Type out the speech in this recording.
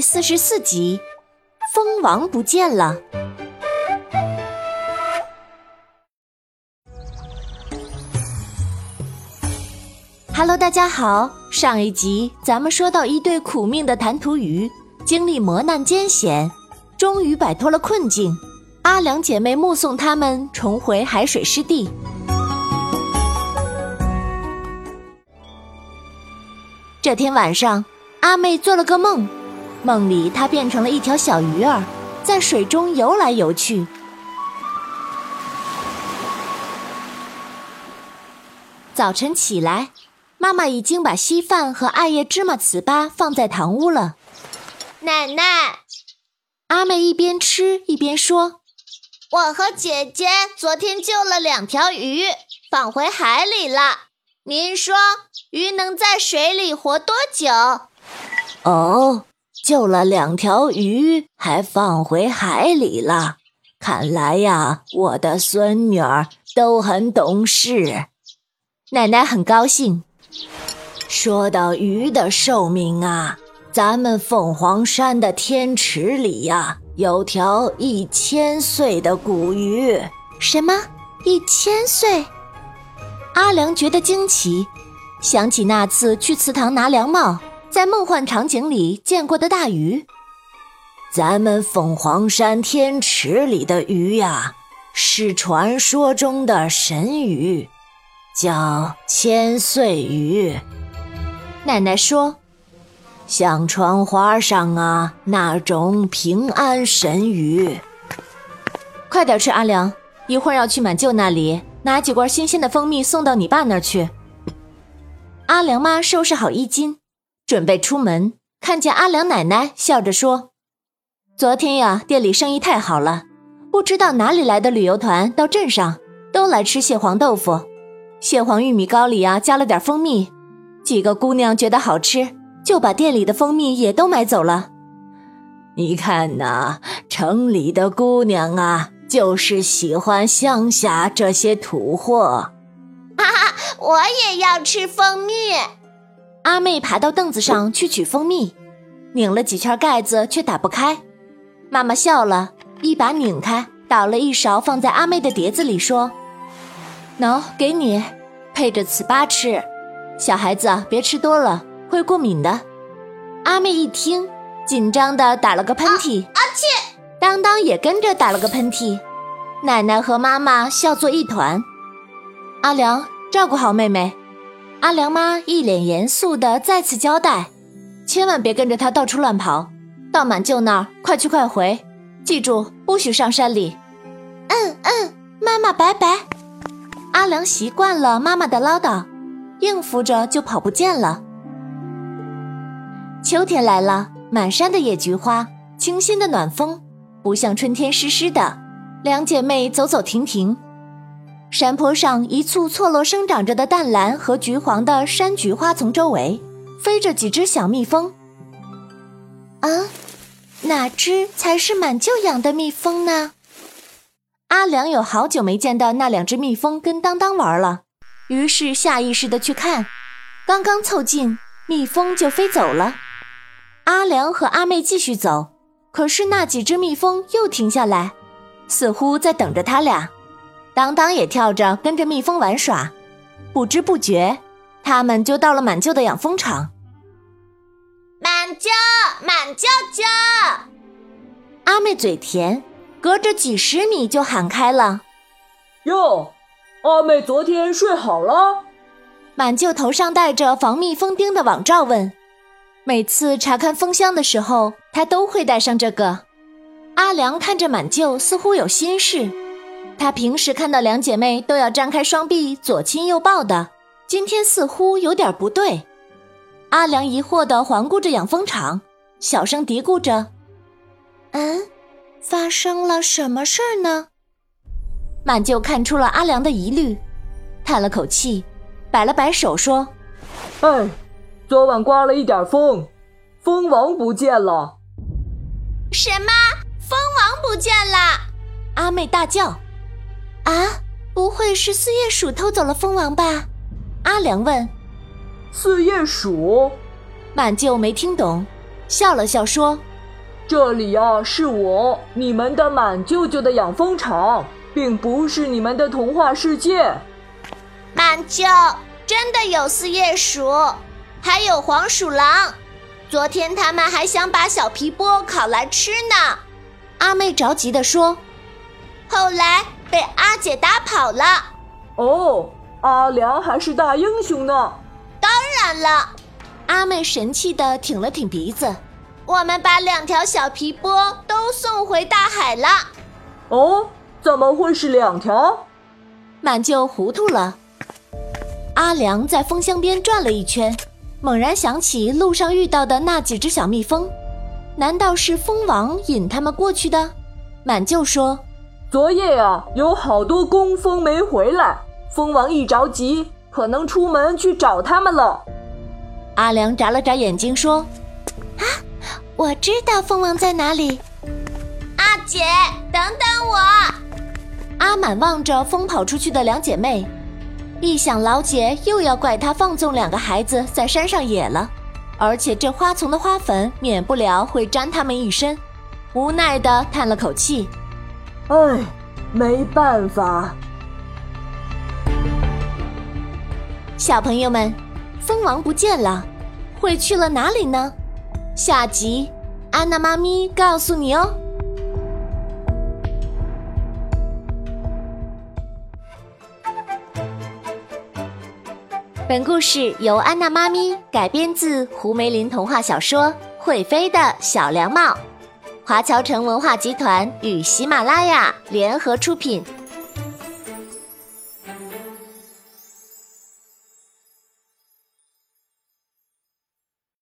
四十四集，蜂王不见了。Hello，大家好。上一集咱们说到，一对苦命的弹涂鱼经历磨难艰险，终于摆脱了困境。阿良姐妹目送他们重回海水湿地。这天晚上，阿妹做了个梦，梦里它变成了一条小鱼儿，在水中游来游去。早晨起来，妈妈已经把稀饭和艾叶芝麻糍粑放在堂屋了。奶奶，阿妹一边吃一边说：“我和姐姐昨天救了两条鱼，返回海里了。您说？”鱼能在水里活多久？哦，救了两条鱼，还放回海里了。看来呀，我的孙女儿都很懂事。奶奶很高兴。说到鱼的寿命啊，咱们凤凰山的天池里呀，有条一千岁的古鱼。什么？一千岁？阿良觉得惊奇。想起那次去祠堂拿凉帽，在梦幻场景里见过的大鱼。咱们凤凰山天池里的鱼呀，是传说中的神鱼，叫千岁鱼。奶奶说，像窗花上啊那种平安神鱼。快点吃，阿良，一会儿要去满舅那里拿几罐新鲜的蜂蜜送到你爸那儿去。阿良妈收拾好衣襟，准备出门，看见阿良奶奶，笑着说：“昨天呀，店里生意太好了，不知道哪里来的旅游团到镇上，都来吃蟹黄豆腐。蟹黄玉米糕里啊，加了点蜂蜜，几个姑娘觉得好吃，就把店里的蜂蜜也都买走了。你看呐，城里的姑娘啊，就是喜欢乡下这些土货。”哈哈我也要吃蜂蜜。阿妹爬到凳子上去取蜂蜜，拧了几圈盖子却打不开。妈妈笑了，一把拧开，倒了一勺放在阿妹的碟子里，说：“喏，给你，配着糍粑吃。小孩子别吃多了，会过敏的。”阿妹一听，紧张的打了个喷嚏。阿切！当当也跟着打了个喷嚏。奶奶和妈妈笑作一团。阿良。照顾好妹妹，阿良妈一脸严肃的再次交代：“千万别跟着他到处乱跑，到满舅那儿快去快回，记住不许上山里。”“嗯嗯，妈妈拜拜。”阿良习惯了妈妈的唠叨，应付着就跑不见了。秋天来了，满山的野菊花，清新的暖风，不像春天湿湿的。两姐妹走走停停。山坡上一簇错落生长着的淡蓝和橘黄的山菊花丛周围，飞着几只小蜜蜂。啊，哪只才是满舅养的蜜蜂呢？阿良有好久没见到那两只蜜蜂跟当当玩了，于是下意识的去看。刚刚凑近，蜜蜂就飞走了。阿良和阿妹继续走，可是那几只蜜蜂又停下来，似乎在等着他俩。当当也跳着跟着蜜蜂玩耍，不知不觉，他们就到了满舅的养蜂场。满舅，满舅舅！阿妹嘴甜，隔着几十米就喊开了：“哟，阿妹昨天睡好了？”满舅头上戴着防蜜蜂叮的网罩，问：“每次查看蜂箱的时候，他都会戴上这个。”阿良看着满舅，似乎有心事。他平时看到两姐妹都要张开双臂左亲右抱的，今天似乎有点不对。阿良疑惑地环顾着养蜂场，小声嘀咕着：“嗯，发生了什么事儿呢？”满舅看出了阿良的疑虑，叹了口气，摆了摆手说：“哎，昨晚刮了一点风，蜂王不见了。”“什么？蜂王不见了？”阿妹大叫。啊，不会是四叶鼠偷走了蜂王吧？阿良问。四叶鼠，满舅没听懂，笑了笑说：“这里啊，是我你们的满舅舅的养蜂场，并不是你们的童话世界。满舅真的有四叶鼠，还有黄鼠狼。昨天他们还想把小皮波烤来吃呢。阿妹着急地说：“后来被阿姐打跑了。”哦，阿良还是大英雄呢。当然了，阿妹神气的挺了挺鼻子。我们把两条小皮波都送回大海了。哦，怎么会是两条？满舅糊涂了。阿良在蜂箱边转了一圈，猛然想起路上遇到的那几只小蜜蜂，难道是蜂王引他们过去的？满舅说：“昨夜啊，有好多工蜂没回来，蜂王一着急，可能出门去找他们了。”阿良眨了眨眼睛说：“啊。”我知道蜂王在哪里，阿姐，等等我！阿满望着疯跑出去的两姐妹，一想老姐又要怪她放纵两个孩子在山上野了，而且这花丛的花粉免不了会沾他们一身，无奈的叹了口气：“唉，没办法。”小朋友们，蜂王不见了，会去了哪里呢？下集，安娜妈咪告诉你哦。本故事由安娜妈咪改编自胡梅林童话小说《会飞的小凉帽》，华侨城文化集团与喜马拉雅联合出品。